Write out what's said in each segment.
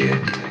kid.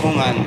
pungan.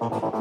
Thank